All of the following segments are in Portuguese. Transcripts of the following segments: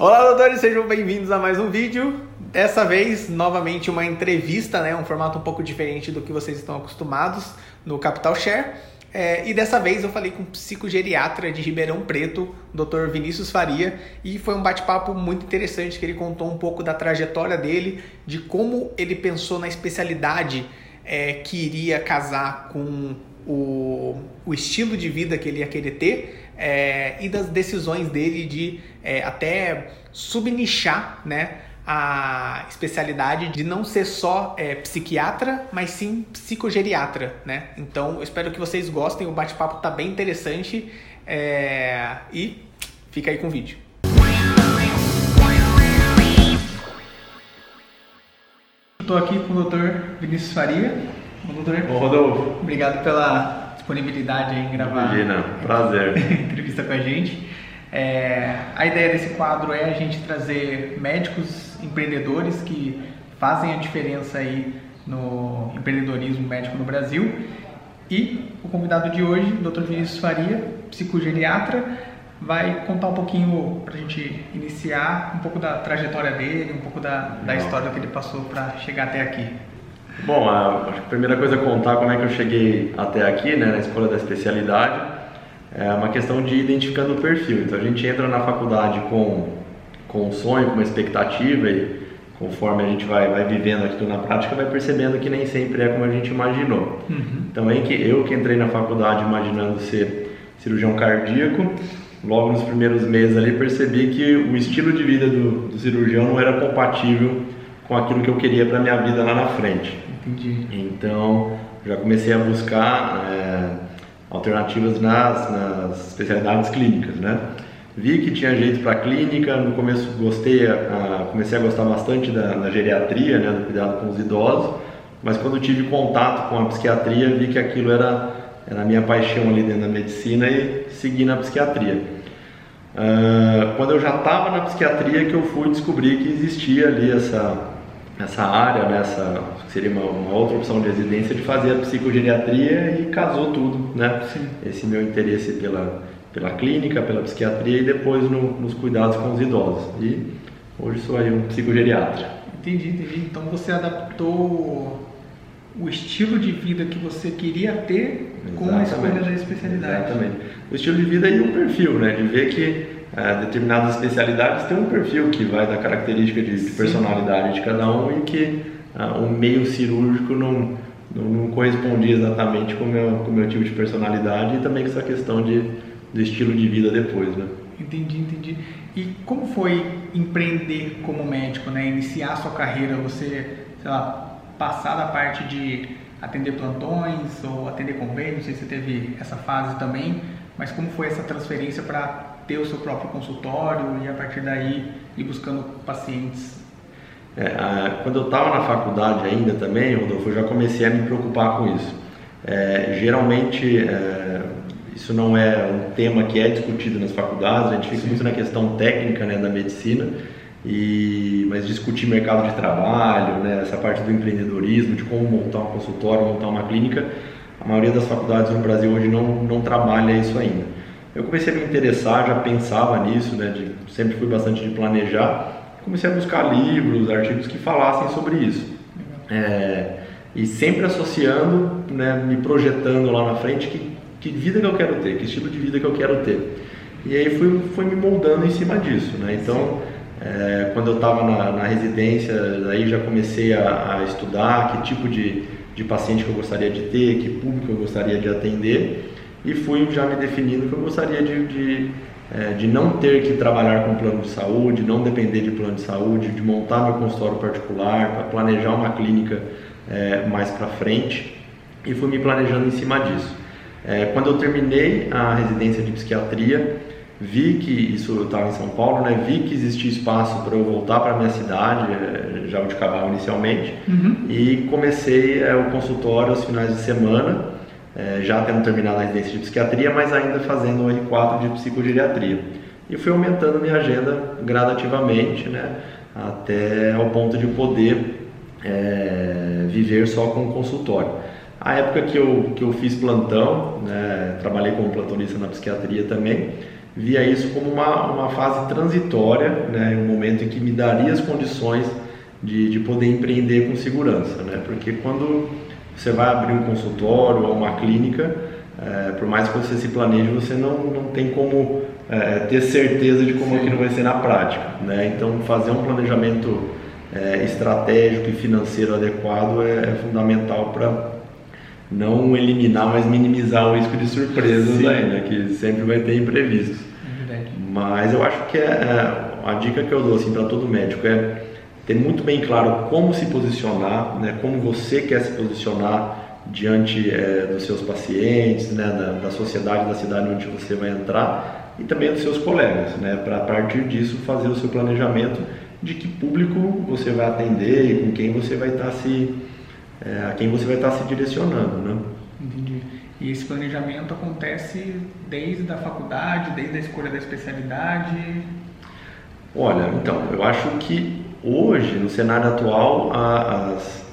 Olá, doutores, sejam bem-vindos a mais um vídeo. Dessa vez, novamente, uma entrevista, né? Um formato um pouco diferente do que vocês estão acostumados no Capital Share. É, e dessa vez eu falei com o psicogeriatra de Ribeirão Preto, Dr. Vinícius Faria, e foi um bate-papo muito interessante que ele contou um pouco da trajetória dele, de como ele pensou na especialidade é, que iria casar com o, o estilo de vida que ele ia querer ter é, e das decisões dele de é, até subnichar né, a especialidade de não ser só é, psiquiatra, mas sim psicogeriatra. Né? Então eu espero que vocês gostem, o bate-papo está bem interessante é, e fica aí com o vídeo. Estou aqui com o Dr. Vinícius Faria. doutor. Ô, Rodolfo. Obrigado pela disponibilidade em gravar. Imagina, prazer. entrevista com a gente. É, a ideia desse quadro é a gente trazer médicos empreendedores que fazem a diferença aí no empreendedorismo médico no Brasil. E o convidado de hoje, Dr. Vinícius Faria, psicogeriatra, vai contar um pouquinho para a gente iniciar um pouco da trajetória dele, um pouco da, da história que ele passou para chegar até aqui. Bom, a, acho que a primeira coisa é contar como é que eu cheguei até aqui, né, na escolha da especialidade. É uma questão de identificando o perfil. Então a gente entra na faculdade com, com um sonho, com uma expectativa e conforme a gente vai, vai vivendo aquilo na prática, vai percebendo que nem sempre é como a gente imaginou. Uhum. Também que eu que entrei na faculdade imaginando ser cirurgião cardíaco, logo nos primeiros meses ali percebi que o estilo de vida do, do cirurgião não era compatível com aquilo que eu queria para minha vida lá na frente. Entendi. Então, já comecei a buscar é, alternativas nas, nas especialidades clínicas, né? Vi que tinha jeito para clínica, no começo gostei, a, comecei a gostar bastante da, da, geriatria, né, do cuidado com os idosos, mas quando tive contato com a psiquiatria, vi que aquilo era, era a minha paixão ali dentro da medicina e segui na psiquiatria. Uh, quando eu já estava na psiquiatria que eu fui descobrir que existia ali essa essa área, nessa né, seria uma, uma, outra opção de residência de fazer a psicogeriatria e casou tudo, né? Sim. Esse meu interesse pela pela clínica, pela psiquiatria e depois no, nos cuidados com os idosos. E hoje sou aí um psicogeriatra. Entendi, entendi. Então você adaptou o estilo de vida que você queria ter Exatamente. com a escolha da especialidade. Exatamente. O estilo de vida e um perfil, né? De ver que é, determinadas especialidades têm um perfil que vai da característica de, de personalidade de cada um e que uh, o meio cirúrgico não, não, não, correspondia exatamente com o meu, com o meu tipo de personalidade e também com essa questão de, do estilo de vida depois, né? Entendi, entendi. E como foi empreender como médico, né? Iniciar sua carreira, você, sei lá, passar da parte de atender plantões ou atender convênios, não sei se você teve essa fase também, mas como foi essa transferência para ter o seu próprio consultório e a partir daí ir buscando pacientes? É, a, quando eu estava na faculdade ainda também, Rodolfo, eu já comecei a me preocupar com isso. É, geralmente, é, isso não é um tema que é discutido nas faculdades, a gente fica Sim. muito na questão técnica né, da medicina, e, mas discutir mercado de trabalho, né, essa parte do empreendedorismo, de como montar um consultório, montar uma clínica, a maioria das faculdades no Brasil hoje não, não trabalha isso ainda. Eu comecei a me interessar, já pensava nisso, né, de, sempre fui bastante de planejar, comecei a buscar livros, artigos que falassem sobre isso. É, e sempre associando, né, me projetando lá na frente que, que vida que eu quero ter, que estilo de vida que eu quero ter. E aí fui, fui me moldando em cima disso. Né? Então, é, quando eu estava na, na, residência, aí já comecei a, a, estudar que tipo de, de paciente que eu gostaria de ter, que público eu gostaria de atender e fui já me definindo que eu gostaria de, de, é, de não ter que trabalhar com plano de saúde, não depender de plano de saúde, de montar meu consultório particular, para planejar uma clínica é, mais para frente e fui me planejando em cima disso. É, quando eu terminei a residência de psiquiatria, vi que isso eu estava em São Paulo, né? Vi que existia espaço para eu voltar para minha cidade, é, já de Cabal inicialmente, uhum. e comecei é, o consultório aos finais de semana é, já tendo terminado a residência de psiquiatria, mas ainda fazendo o R4 de psicogeriatria. E fui aumentando minha agenda gradativamente, né, até ao ponto de poder é, viver só com o consultório. A época que eu, que eu fiz plantão, né, trabalhei como plantonista na psiquiatria também, via isso como uma, uma fase transitória, né, um momento em que me daria as condições de, de poder empreender com segurança, né, porque quando você vai abrir um consultório ou uma clínica, é, por mais que você se planeje, você não, não tem como é, ter certeza de como Sim. aquilo vai ser na prática. Né? Então, fazer um planejamento é, estratégico e financeiro adequado é, é fundamental para não eliminar, mas minimizar o risco de surpresas aí, né? que sempre vai ter imprevistos. É mas eu acho que é, é, a dica que eu dou assim, para todo médico é ter muito bem claro como se posicionar, né? como você quer se posicionar diante é, dos seus pacientes, né, da, da, sociedade da cidade onde você vai entrar e também dos seus colegas, né, para a partir disso fazer o seu planejamento de que público você vai atender e com quem você vai estar tá se é, a quem você vai estar tá se direcionando, né? Entendi. E esse planejamento acontece desde a faculdade, desde a escolha da especialidade? Olha, então, eu acho que hoje, no cenário atual, as,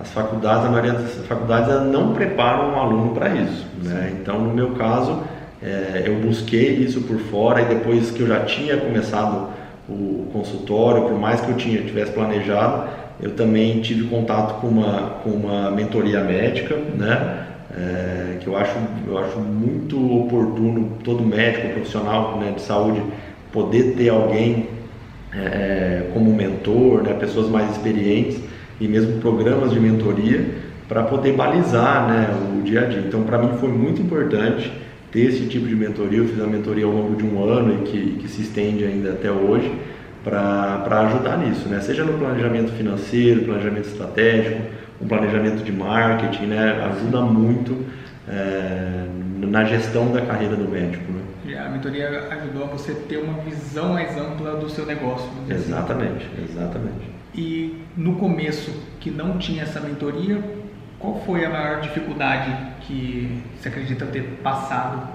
as faculdades, a maioria das faculdades não preparam um aluno para isso. Né? Então, no meu caso, é, eu busquei isso por fora e depois que eu já tinha começado o consultório, por mais que eu tinha, tivesse planejado, eu também tive contato com uma, com uma mentoria médica, né? É, que eu acho, eu acho muito oportuno todo médico profissional né, de saúde poder ter alguém é, como mentor, né, pessoas mais experientes e mesmo programas de mentoria para poder balizar né, o dia a dia. Então, para mim foi muito importante ter esse tipo de mentoria. Eu fiz a mentoria ao longo de um ano e que, que se estende ainda até hoje para ajudar nisso, né? seja no planejamento financeiro, planejamento estratégico, um planejamento de marketing, né? ajuda muito é, na gestão da carreira do médico. Né? E a mentoria ajudou a você ter uma visão mais ampla do seu negócio. Assim. Exatamente, assim. exatamente. E no começo, que não tinha essa mentoria, qual foi a maior dificuldade que você acredita ter passado?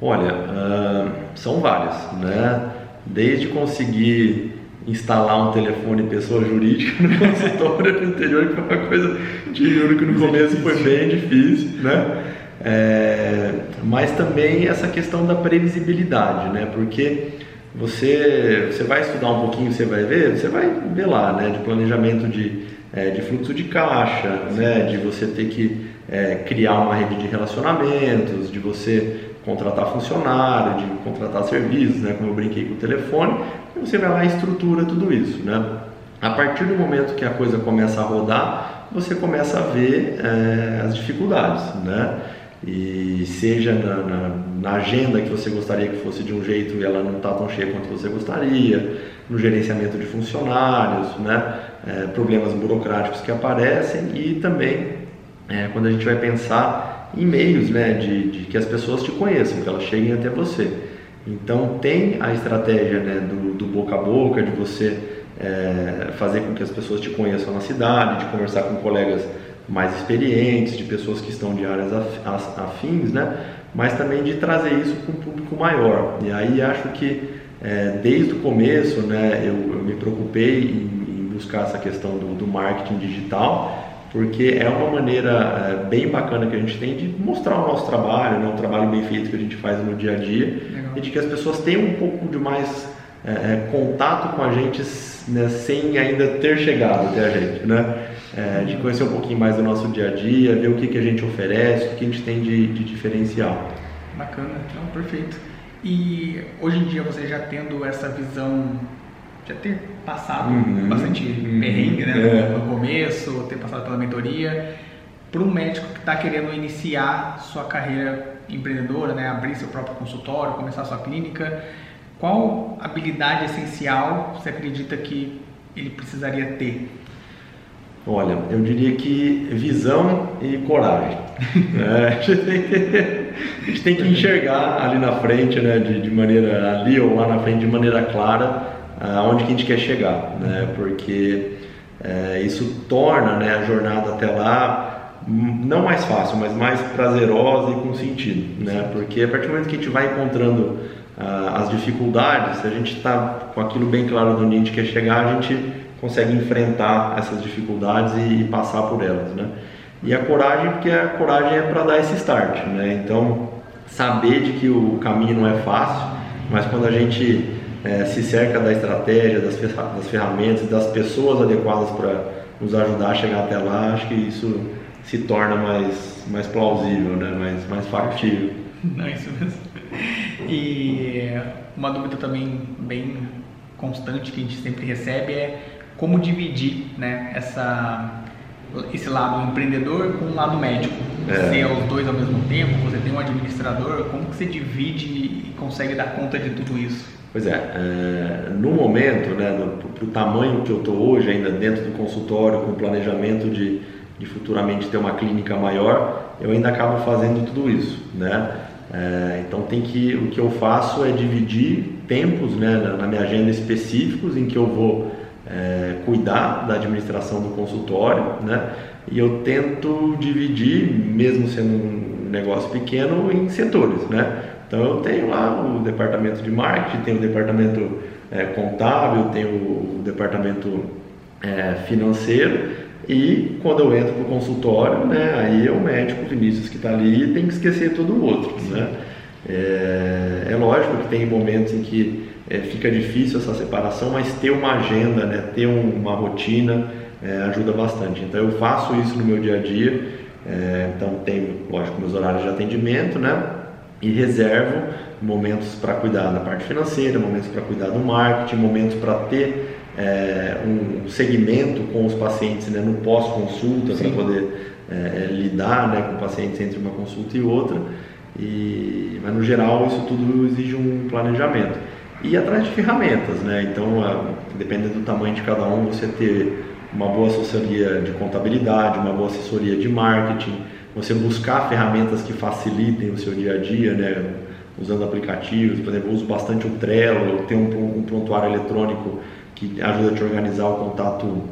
Olha, uh, são várias, né? Desde conseguir instalar um telefone pessoa jurídica no consultório no interior, que foi uma coisa de juro que no começo foi bem difícil, né? É, mas também essa questão da previsibilidade, né? Porque você, você vai estudar um pouquinho, você vai ver, você vai ver lá, né? De planejamento de, é, de fluxo de caixa, né? De você ter que é, criar uma rede de relacionamentos, de você contratar funcionário, de contratar serviços, né? Como eu brinquei com o telefone, e você vai lá e estrutura tudo isso, né? A partir do momento que a coisa começa a rodar, você começa a ver é, as dificuldades, né? e seja na, na, na, agenda que você gostaria que fosse de um jeito e ela não está tão cheia quanto você gostaria, no gerenciamento de funcionários, né? É, problemas burocráticos que aparecem e também é, quando a gente vai pensar em meios né, de, de, que as pessoas te conheçam, que elas cheguem até você. Então tem a estratégia né, do, do boca a boca, de você é, fazer com que as pessoas te conheçam na cidade, de conversar com colegas mais experientes, de pessoas que estão de áreas afins, né? mas também de trazer isso para um público maior. E aí acho que é, desde o começo né, eu, eu me preocupei em, em, buscar essa questão do, do, marketing digital, porque é uma maneira é, bem bacana que a gente tem de mostrar o nosso trabalho, né, o trabalho bem feito que a gente faz no dia a dia, Legal. e de que as pessoas tenham um pouco de mais é, é contato com a gente né, sem ainda ter chegado até a gente. Né? é, de conhecer um pouquinho mais do nosso dia a dia, ver o que, que a gente oferece, o que a gente tem de, de diferencial. Bacana, então, perfeito. E hoje em dia você já tendo essa visão, já ter passado uhum, bastante uhum, perrengue né, é. no começo, ter passado pela mentoria, para um médico que está querendo iniciar sua carreira empreendedora, né, abrir seu próprio consultório, começar sua clínica, qual habilidade essencial você acredita que ele precisaria ter Olha, eu diria que visão e coragem. é, que, a, gente tem que, enxergar ali na frente, né, de, de, maneira ali ou lá na frente, de maneira clara, aonde que a gente quer chegar, né, porque é, isso torna né, a jornada até lá não mais fácil, mas mais prazerosa e com sentido, né, porque a partir do momento que a gente vai encontrando ah, as dificuldades, se a gente está com aquilo bem claro de onde a gente quer chegar, a gente consegue enfrentar essas dificuldades e, e passar por elas, né? E a coragem, porque a coragem é para dar esse start, né? Então, saber de que o caminho não é fácil, mas quando a gente é, se cerca da estratégia, das, das ferramentas, das pessoas adequadas para nos ajudar a chegar até lá, acho que isso se torna mais, mais plausível, né? mais, mais factível. Não, é isso mesmo. E uma dúvida também bem constante que a gente sempre recebe é como dividir né, essa, esse lado empreendedor com o lado médico. É. Ser os dois ao mesmo tempo, você tem um administrador, como que você divide e consegue dar conta de tudo isso? Pois é, é no momento, né, para o tamanho que eu estou hoje, ainda dentro do consultório, com o planejamento de, de futuramente ter uma clínica maior, eu ainda acabo fazendo tudo isso, né? É, então tem que o que eu faço é dividir tempos né, na, na minha agenda específicos em que eu vou é, cuidar da administração do consultório, né? E eu tento dividir, mesmo sendo um negócio pequeno, em setores, né? Então eu tenho lá o departamento de marketing, tenho o departamento é, contábil, tenho o departamento é, financeiro e quando eu entro para o consultório, né, aí é o médico Vinícius que está ali e tem que esquecer todo o outro. Né? É, é, lógico que tem momentos em que é, fica difícil essa separação, mas ter uma agenda, né, ter um, uma rotina é, ajuda bastante. Então eu faço isso no meu dia a dia, é, então tenho, lógico, meus horários de atendimento, né, e reservo momentos para cuidar da parte financeira, momentos para cuidar do marketing, momentos para ter é, um segmento com os pacientes né, no pós-consulta para poder é, é, lidar né, com pacientes entre uma consulta e outra. E, mas no geral isso tudo exige um planejamento. E atrás de ferramentas, né? Então, dependendo do tamanho de cada um, você ter uma boa assessoria de contabilidade, uma boa assessoria de marketing, você buscar ferramentas que facilitem o seu dia a dia, né? Usando aplicativos, por exemplo, eu uso bastante o Trello, tem um, um prontuário eletrônico que ajuda a te organizar o contato,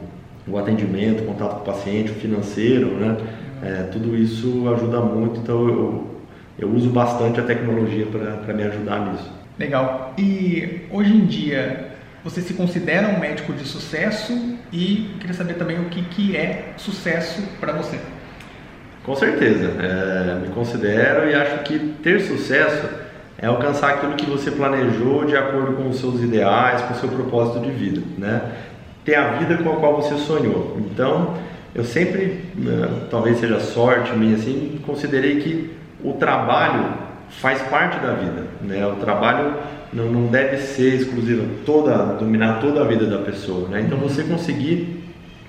o atendimento, o contato com o paciente, o financeiro, né? É, tudo isso ajuda muito, então eu, eu uso bastante a tecnologia para me ajudar nisso. Legal. E hoje em dia, você se considera um médico de sucesso e queria saber também o que, que é sucesso para você. Com certeza, é, me considero e acho que ter sucesso é alcançar aquilo que você planejou de acordo com os seus ideais, com o seu propósito de vida, né? Ter a vida com a qual você sonhou. Então, eu sempre, né, talvez seja sorte minha, assim, considerei que o trabalho faz parte da vida, né? O trabalho não, não deve ser exclusivo, toda, dominar toda a vida da pessoa, né? Então, você conseguir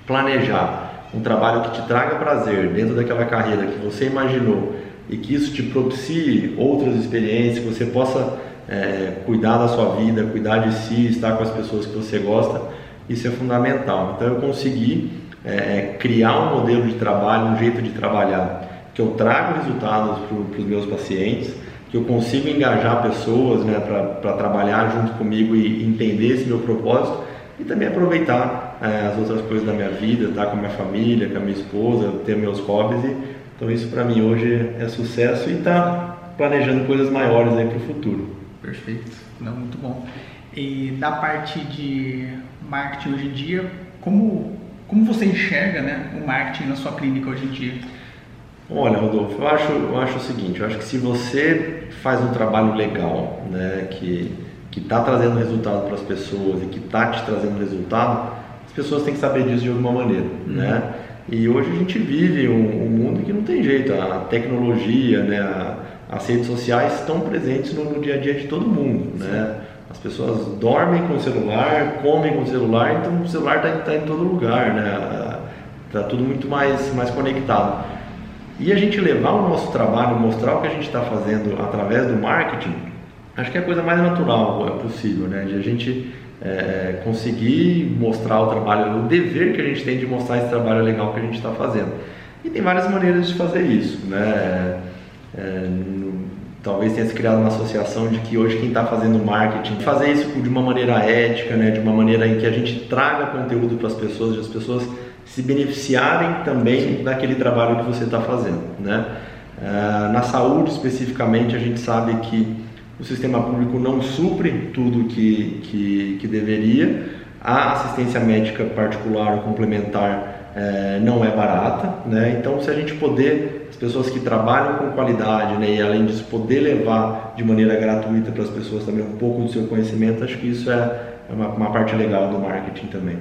planejar um trabalho que te traga prazer dentro daquela carreira que você imaginou e que isso te propicie outras experiências, que você possa é, cuidar da sua vida, cuidar de si, estar com as pessoas que você gosta, isso é fundamental. Então eu consegui é, criar um modelo de trabalho, um jeito de trabalhar, que eu trago resultados para os meus pacientes, que eu consigo engajar pessoas né, para trabalhar junto comigo e entender esse meu propósito e também aproveitar é, as outras coisas da minha vida, estar com a minha família, com a minha esposa, ter meus hobbies e então isso para mim hoje é sucesso e está planejando coisas maiores aí para o futuro. Perfeito, não muito bom. E da parte de marketing hoje em dia, como como você enxerga, né, o marketing na sua clínica hoje em dia? Olha, Rodolfo, eu acho, eu acho o seguinte, eu acho que se você faz um trabalho legal, né, que que está trazendo resultado para as pessoas e que está te trazendo resultado, pessoas têm que saber disso de alguma maneira, uhum. né? E hoje a gente vive um, um mundo que não tem jeito, a tecnologia, né, a, as redes sociais estão presentes no, no, dia a dia de todo mundo, né? As pessoas dormem com o celular, comem com o celular, então o celular está tá em todo lugar, né? Está tudo muito mais, mais conectado. E a gente levar o nosso trabalho, mostrar o que a gente está fazendo através do marketing, acho que é a coisa mais natural é possível, né? De a gente é, conseguir mostrar o trabalho, o dever que a gente tem de mostrar esse trabalho legal que a gente está fazendo. E tem várias maneiras de fazer isso, né? É, no, talvez tenha se criado uma associação de que hoje quem está fazendo marketing fazer isso de uma maneira ética, né? De uma maneira em que a gente traga conteúdo para as pessoas, de as pessoas se beneficiarem também daquele trabalho que você está fazendo, né? É, na saúde especificamente a gente sabe que o sistema público não supre tudo que, que, que deveria, a assistência médica particular ou complementar é, não é barata, né? Então, se a gente poder, as pessoas que trabalham com qualidade, né, e além disso poder levar de maneira gratuita para as pessoas também um pouco do seu conhecimento, acho que isso é, é uma, uma parte legal do marketing também.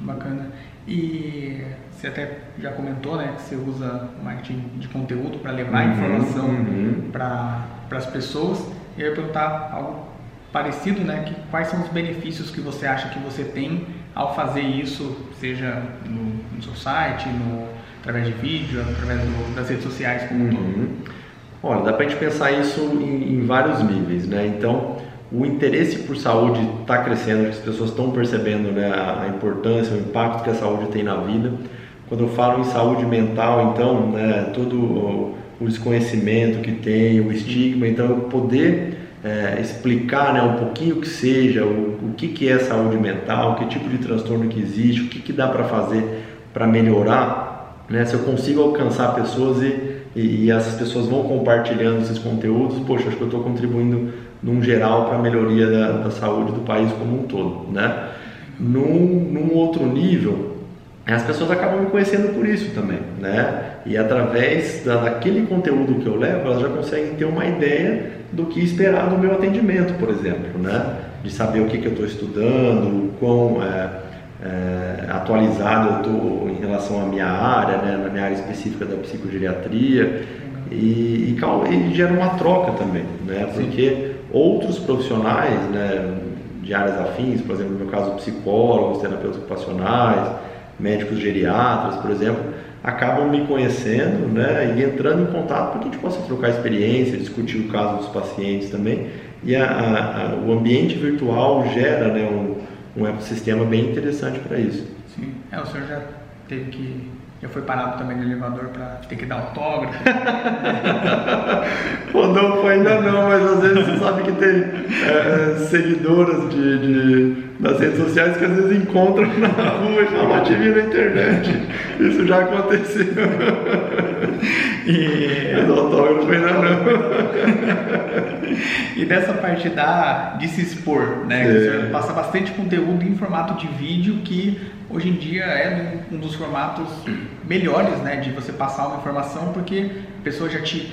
Bacana. E você até já comentou, né, que você usa marketing de conteúdo para levar uhum, informação uhum. para as pessoas. Eu ia perguntar algo parecido, né, que quais são os benefícios que você acha que você tem ao fazer isso, seja no, no seu site, no, através de vídeo, através do, das redes sociais como um uhum. todo? Olha, dá para a gente pensar isso em, em, vários níveis, né? Então, o interesse por saúde está crescendo, as pessoas estão percebendo né, a importância, o impacto que a saúde tem na vida. Quando eu falo em saúde mental, então, né, todo o, o desconhecimento que tem, o estigma, então, eu poder é, explicar né, um pouquinho que seja, o, o que, que é saúde mental, que tipo de transtorno que existe, o que, que dá para fazer para melhorar, né, se eu consigo alcançar pessoas e, e, e, essas pessoas vão compartilhando esses conteúdos, poxa, acho que eu estou contribuindo num geral para a melhoria da, da, saúde do país como um todo. Né? Num, num outro nível, as pessoas acabam me conhecendo por isso também, né? E através da, daquele conteúdo que eu levo, elas já conseguem ter uma ideia do que esperar do meu atendimento, por exemplo, né? De saber o que, que eu estou estudando, o quão é, é, atualizado eu estou em relação à minha área, né? Na minha área específica da psicogeriatria e, e, e gera uma troca também, né? Porque Sim. outros profissionais, né? De áreas afins, por exemplo, no meu caso, psicólogos, terapeutas ocupacionais, médicos geriatras, por exemplo, acabam me conhecendo né, e entrando em contato para que a gente possa trocar experiência, discutir o caso dos pacientes também. E a, a, o ambiente virtual gera né, um, um ecossistema bem interessante para isso. Sim, é, o senhor já teve que já foi parado também no elevador para ter que dar autógrafo? Rodolfo ainda não, mas às vezes você sabe que tem é, seguidoras de, de, das redes sociais que às vezes encontram na rua e falam, te vi na internet. Isso já aconteceu. E... Mas autógrafo ainda não. e dessa parte da, de se expor, né? Que você passa bastante conteúdo em formato de vídeo que hoje em dia é um dos formatos melhores, né, de você passar uma informação, porque a pessoa já te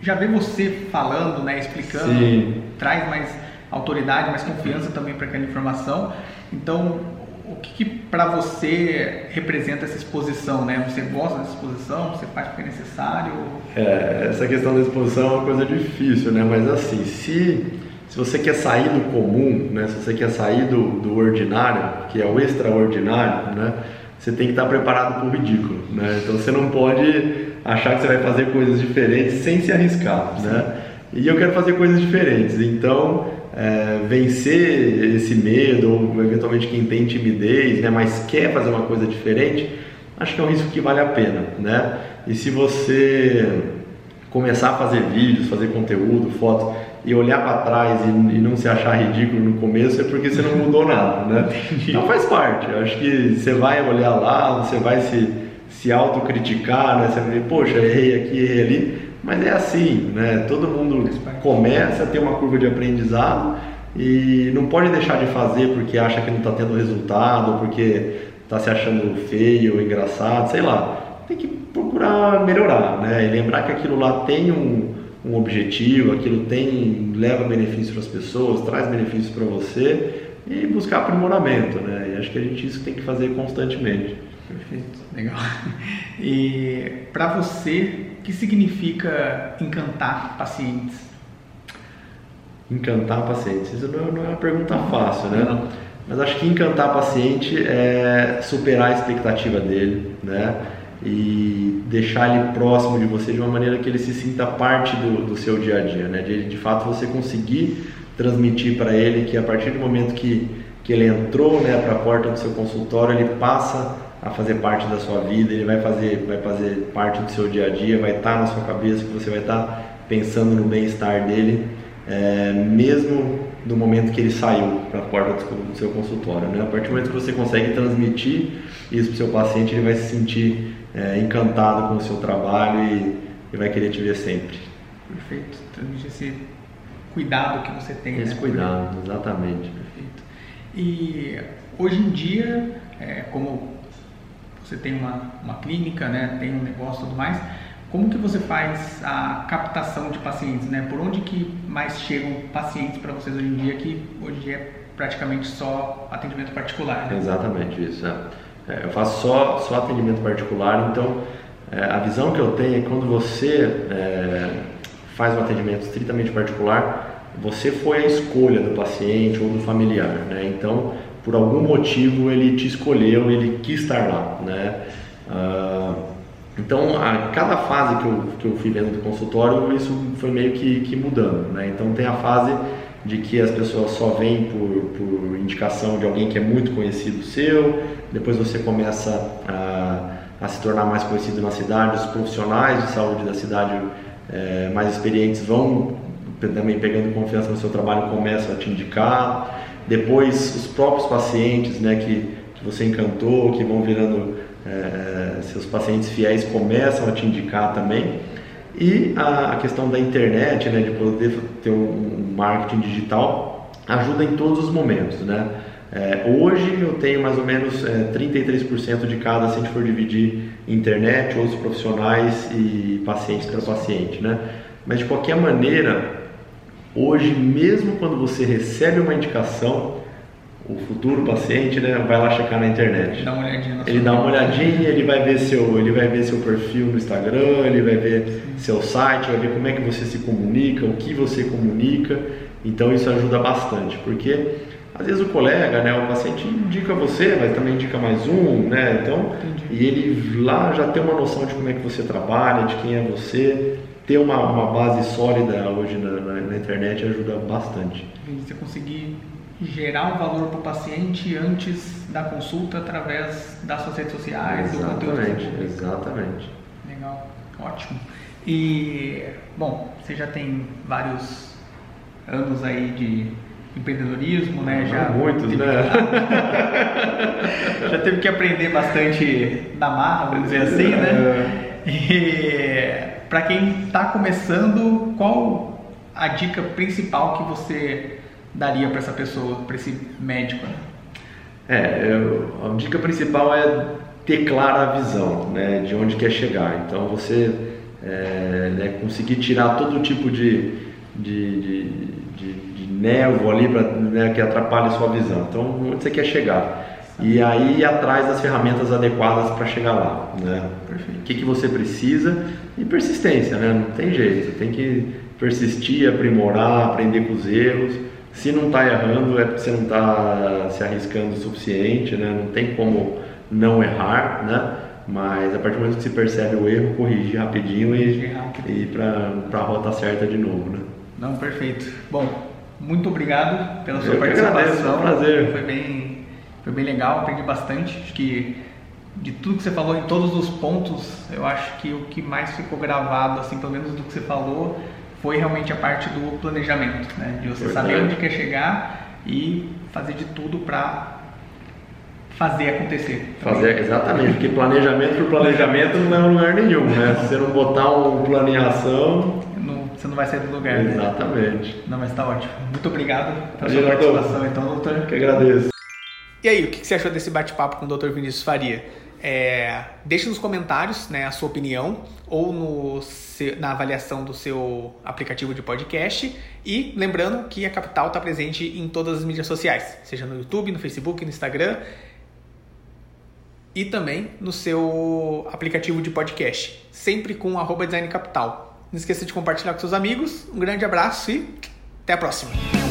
já vê você falando, né, explicando, Sim. traz mais autoridade, mais confiança também para aquela informação. Então, o que, que para você representa essa exposição, né? Você gosta dessa exposição? Você faz porque é necessário? É, essa questão da exposição é uma coisa difícil, né? Mas assim, se se você quer sair do comum, né, se você quer sair do, do ordinário, que é o extraordinário, né, você tem que estar preparado para o ridículo. Né? Então você não pode achar que você vai fazer coisas diferentes sem se arriscar. Né? E eu quero fazer coisas diferentes. Então, é, vencer esse medo, ou eventualmente quem tem timidez, né, mas quer fazer uma coisa diferente, acho que é um risco que vale a pena. Né? E se você começar a fazer vídeos, fazer conteúdo, fotos e olhar para trás e, e, não se achar ridículo no começo é porque você não mudou nada, né? Então faz parte. Eu acho que você vai olhar lá, você vai se, se autocriticar, né? Você vai dizer, poxa, errei aqui, errei ali. Mas é assim, né? Todo mundo começa a ter uma curva de aprendizado e não pode deixar de fazer porque acha que não está tendo resultado, porque está se achando feio, engraçado, sei lá. Tem que procurar melhorar, né? E lembrar que aquilo lá tem um, um objetivo, aquilo tem leva benefícios para as pessoas, traz benefícios para você e buscar aprimoramento, né? E acho que a gente isso tem que fazer constantemente. Perfeito, legal. E para você, o que significa encantar pacientes? Encantar pacientes, isso não, não é uma pergunta fácil, né? Não. Mas acho que encantar paciente é superar a expectativa dele, né? e deixar ele próximo de você de uma maneira que ele se sinta parte do, do seu dia a dia, né? De, de fato você conseguir transmitir para ele que a partir do momento que, que ele entrou né, para a porta do seu consultório, ele passa a fazer parte da sua vida, ele vai fazer, vai fazer parte do seu dia a dia, vai estar tá na sua cabeça, que você vai estar tá pensando no bem-estar dele, é, mesmo do momento que ele saiu para a porta do seu consultório. Né? A partir do momento que você consegue transmitir isso para o seu paciente, ele vai se sentir é, encantado com o seu trabalho e, e, vai querer te ver sempre. Perfeito. Transmitir esse cuidado que você tem. Esse né? cuidado, exatamente. Perfeito. E hoje em dia, é, como você tem uma, uma clínica, né, tem um negócio e tudo mais, como que você faz a captação de pacientes, né? Por onde que mais chegam pacientes para vocês hoje em dia, que hoje é praticamente só atendimento particular? Né? Exatamente isso. É. É, eu faço só, só atendimento particular, então é, a visão que eu tenho é que quando você é, faz um atendimento estritamente particular, você foi a escolha do paciente ou do familiar, né? Então, por algum motivo ele te escolheu, ele quis estar lá, né? Ah, então, a cada fase que eu, que eu fui vendo do consultório, isso foi meio que, que mudando, né? Então, tem a fase de que as pessoas só vêm por, por indicação de alguém que é muito conhecido seu, depois você começa a, a se tornar mais conhecido na cidade, os profissionais de saúde da cidade é, mais experientes vão também pegando confiança no seu trabalho começam a te indicar, depois os próprios pacientes né, que, que você encantou, que vão virando é, seus pacientes fiéis começam a te indicar também. E a, a questão da internet, né, de poder ter um, um marketing digital, ajuda em todos os momentos. Né? É, hoje eu tenho mais ou menos é, 33% de cada, se a gente for dividir internet, outros profissionais e pacientes para paciente. Né? Mas de qualquer maneira, hoje, mesmo quando você recebe uma indicação, o futuro paciente né, vai lá checar na internet. Dá ele dá uma olhadinha, ele vai ver seu, ele vai ver seu perfil no Instagram, ele vai ver seu site, vai ver como é que você se comunica, o que você comunica. Então isso ajuda bastante, porque às vezes o colega, né, o paciente indica você, mas também indica mais um, né? Então, Entendi. e ele lá já tem uma noção de como é que você trabalha, de quem é você, ter uma, uma base sólida hoje na, na, na internet ajuda bastante. Você conseguir gerar um valor para o paciente antes da consulta através das suas redes sociais, exatamente, do conteúdo. Exatamente. Legal, ótimo. E, bom, você já tem vários anos aí de empreendedorismo, né? Já muitos, né? já teve que aprender bastante na marra, vamos dizer assim, né? É. E para quem está começando, qual a dica principal que você daria para essa pessoa, para esse médico? É, eu, a dica principal é ter clara a visão né, de onde quer chegar. Então você é, né, conseguir tirar todo tipo de, de, de, de, de névoa ali pra, né, que atrapalha a sua visão. Então onde você quer chegar? E aí ir atrás das ferramentas adequadas para chegar lá. Né? O que, que você precisa e persistência, né? não tem jeito. Você tem que persistir, aprimorar, aprender com os erros se não está errando, é porque você não está se arriscando o suficiente, né? Não tem como não errar, né? Mas a partir do momento que se percebe o erro, corrige rapidinho e, e ir para a rota certa de novo, né? Não, perfeito. Bom, muito obrigado pela sua Eu participação. Agradeço, foi um prazer. Foi bem, foi bem legal, aprendi bastante. Acho que de tudo que você falou em todos os pontos, eu acho que o que mais ficou gravado, assim, pelo menos do que você falou, foi realmente a parte do planejamento, né? De você Verdade. saber onde quer chegar e fazer de tudo para fazer acontecer. Fazer, exatamente, porque planejamento por planejamento não é um lugar nenhum, né? Se você não botar um plano em ação... Não, você não vai sair do lugar? Exatamente. Né? Não, mas está ótimo. Muito obrigado pela sua participação, então, doutor. Que agradeço. E aí, o que você achou desse bate-papo com o Dr. Vinícius Faria? É, deixe nos comentários né, a sua opinião ou no, na avaliação do seu aplicativo de podcast. E lembrando que a Capital está presente em todas as mídias sociais, seja no YouTube, no Facebook, no Instagram e também no seu aplicativo de podcast, sempre com arroba Design Capital. Não esqueça de compartilhar com seus amigos. Um grande abraço e até a próxima!